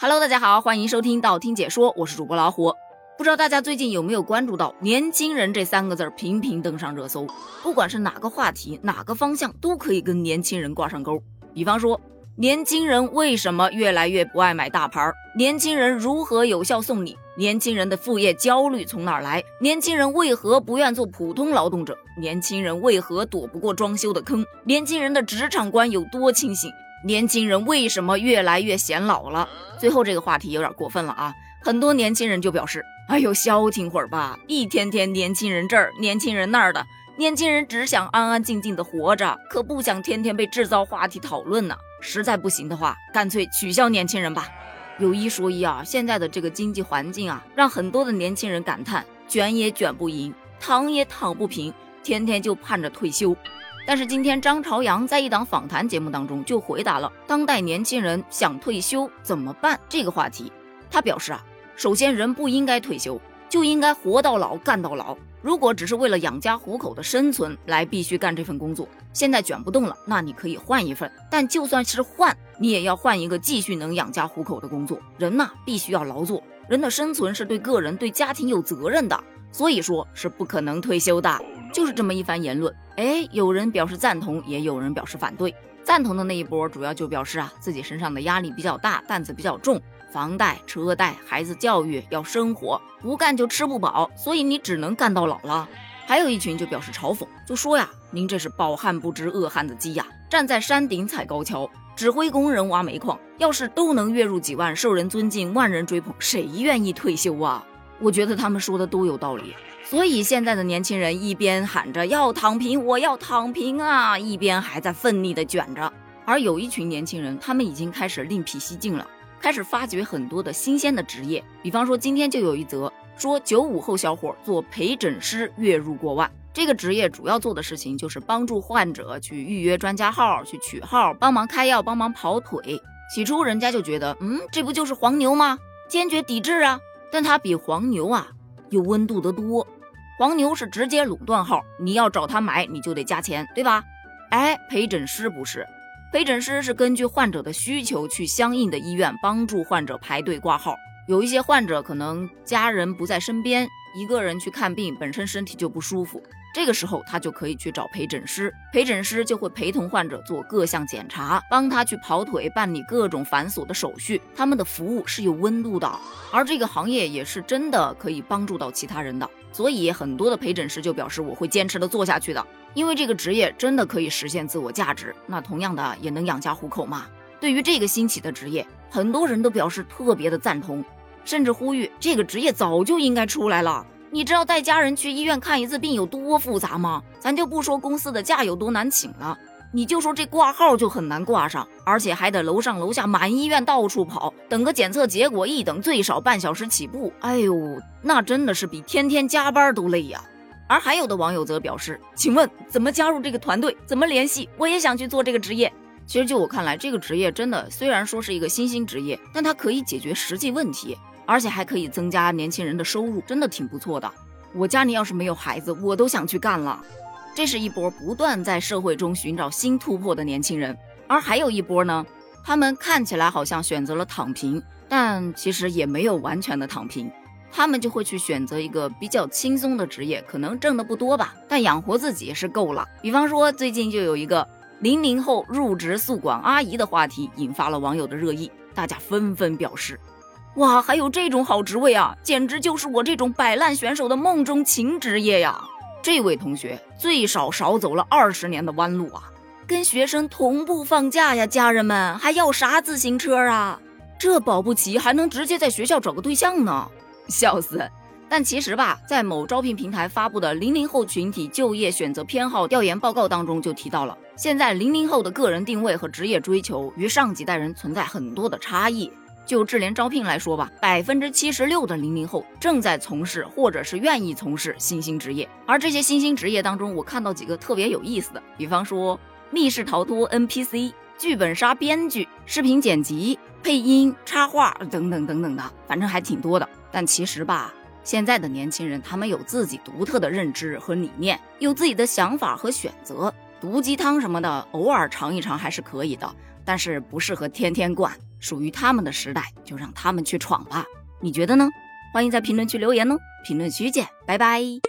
Hello，大家好，欢迎收听道听解说，我是主播老虎。不知道大家最近有没有关注到“年轻人”这三个字频频登上热搜？不管是哪个话题、哪个方向，都可以跟年轻人挂上钩。比方说，年轻人为什么越来越不爱买大牌？年轻人如何有效送礼？年轻人的副业焦虑从哪儿来？年轻人为何不愿做普通劳动者？年轻人为何躲不过装修的坑？年轻人的职场观有多清醒？年轻人为什么越来越显老了？最后这个话题有点过分了啊！很多年轻人就表示。哎呦，消停会儿吧！一天天年轻人这儿，年轻人那儿的，年轻人只想安安静静的活着，可不想天天被制造话题讨论呢。实在不行的话，干脆取消年轻人吧。有一说一啊，现在的这个经济环境啊，让很多的年轻人感叹：卷也卷不赢，躺也躺不平，天天就盼着退休。但是今天张朝阳在一档访谈节目当中就回答了当代年轻人想退休怎么办这个话题。他表示啊。首先，人不应该退休，就应该活到老，干到老。如果只是为了养家糊口的生存来必须干这份工作，现在卷不动了，那你可以换一份。但就算是换，你也要换一个继续能养家糊口的工作。人呐，必须要劳作。人的生存是对个人、对家庭有责任的，所以说是不可能退休的。就是这么一番言论。哎，有人表示赞同，也有人表示反对。赞同的那一波，主要就表示啊，自己身上的压力比较大，担子比较重。房贷、车贷、孩子教育要生活，不干就吃不饱，所以你只能干到老了。还有一群就表示嘲讽，就说呀：“您这是饱汉不知饿汉的饥呀，站在山顶踩高跷，指挥工人挖煤矿，要是都能月入几万，受人尊敬，万人追捧，谁愿意退休啊？”我觉得他们说的都有道理。所以现在的年轻人一边喊着要躺平，我要躺平啊，一边还在奋力的卷着。而有一群年轻人，他们已经开始另辟蹊径了。开始发掘很多的新鲜的职业，比方说今天就有一则说九五后小伙做陪诊师月入过万。这个职业主要做的事情就是帮助患者去预约专家号、去取号、帮忙开药、帮忙跑腿。起初人家就觉得，嗯，这不就是黄牛吗？坚决抵制啊！但他比黄牛啊有温度得多。黄牛是直接垄断号，你要找他买你就得加钱，对吧？哎，陪诊师不是。陪诊师是根据患者的需求去相应的医院帮助患者排队挂号。有一些患者可能家人不在身边，一个人去看病，本身身体就不舒服，这个时候他就可以去找陪诊师，陪诊师就会陪同患者做各项检查，帮他去跑腿办理各种繁琐的手续。他们的服务是有温度的，而这个行业也是真的可以帮助到其他人的。所以很多的陪诊师就表示我会坚持的做下去的。因为这个职业真的可以实现自我价值，那同样的也能养家糊口嘛。对于这个兴起的职业，很多人都表示特别的赞同，甚至呼吁这个职业早就应该出来了。你知道带家人去医院看一次病有多复杂吗？咱就不说公司的假有多难请了，你就说这挂号就很难挂上，而且还得楼上楼下满医院到处跑，等个检测结果一等最少半小时起步。哎呦，那真的是比天天加班都累呀。而还有的网友则表示：“请问怎么加入这个团队？怎么联系？我也想去做这个职业。”其实就我看来，这个职业真的虽然说是一个新兴职业，但它可以解决实际问题，而且还可以增加年轻人的收入，真的挺不错的。我家里要是没有孩子，我都想去干了。这是一波不断在社会中寻找新突破的年轻人，而还有一波呢，他们看起来好像选择了躺平，但其实也没有完全的躺平。他们就会去选择一个比较轻松的职业，可能挣的不多吧，但养活自己是够了。比方说，最近就有一个零零后入职宿管阿姨的话题，引发了网友的热议，大家纷纷表示：“哇，还有这种好职位啊，简直就是我这种摆烂选手的梦中情职业呀！”这位同学最少少走了二十年的弯路啊，跟学生同步放假呀，家人们还要啥自行车啊？这保不齐还能直接在学校找个对象呢。笑死！但其实吧，在某招聘平台发布的零零后群体就业选择偏好调研报告当中就提到了，现在零零后的个人定位和职业追求与上几代人存在很多的差异。就智联招聘来说吧，百分之七十六的零零后正在从事或者是愿意从事新兴职业，而这些新兴职业当中，我看到几个特别有意思的，比方说密室逃脱 NPC、剧本杀编剧、视频剪辑、配音、插画等等等等的，反正还挺多的。但其实吧，现在的年轻人他们有自己独特的认知和理念，有自己的想法和选择。毒鸡汤什么的，偶尔尝一尝还是可以的，但是不适合天天灌。属于他们的时代就让他们去闯吧。你觉得呢？欢迎在评论区留言哦，评论区见，拜拜。